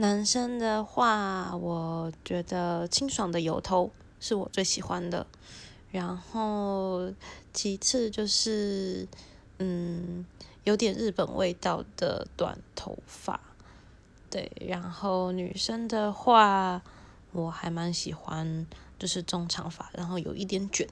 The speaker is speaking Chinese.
男生的话我觉得清爽的油头是我最喜欢的。然后其次就是嗯有点日本味道的短头发。对然后女生的话我还蛮喜欢就是中长发然后有一点卷。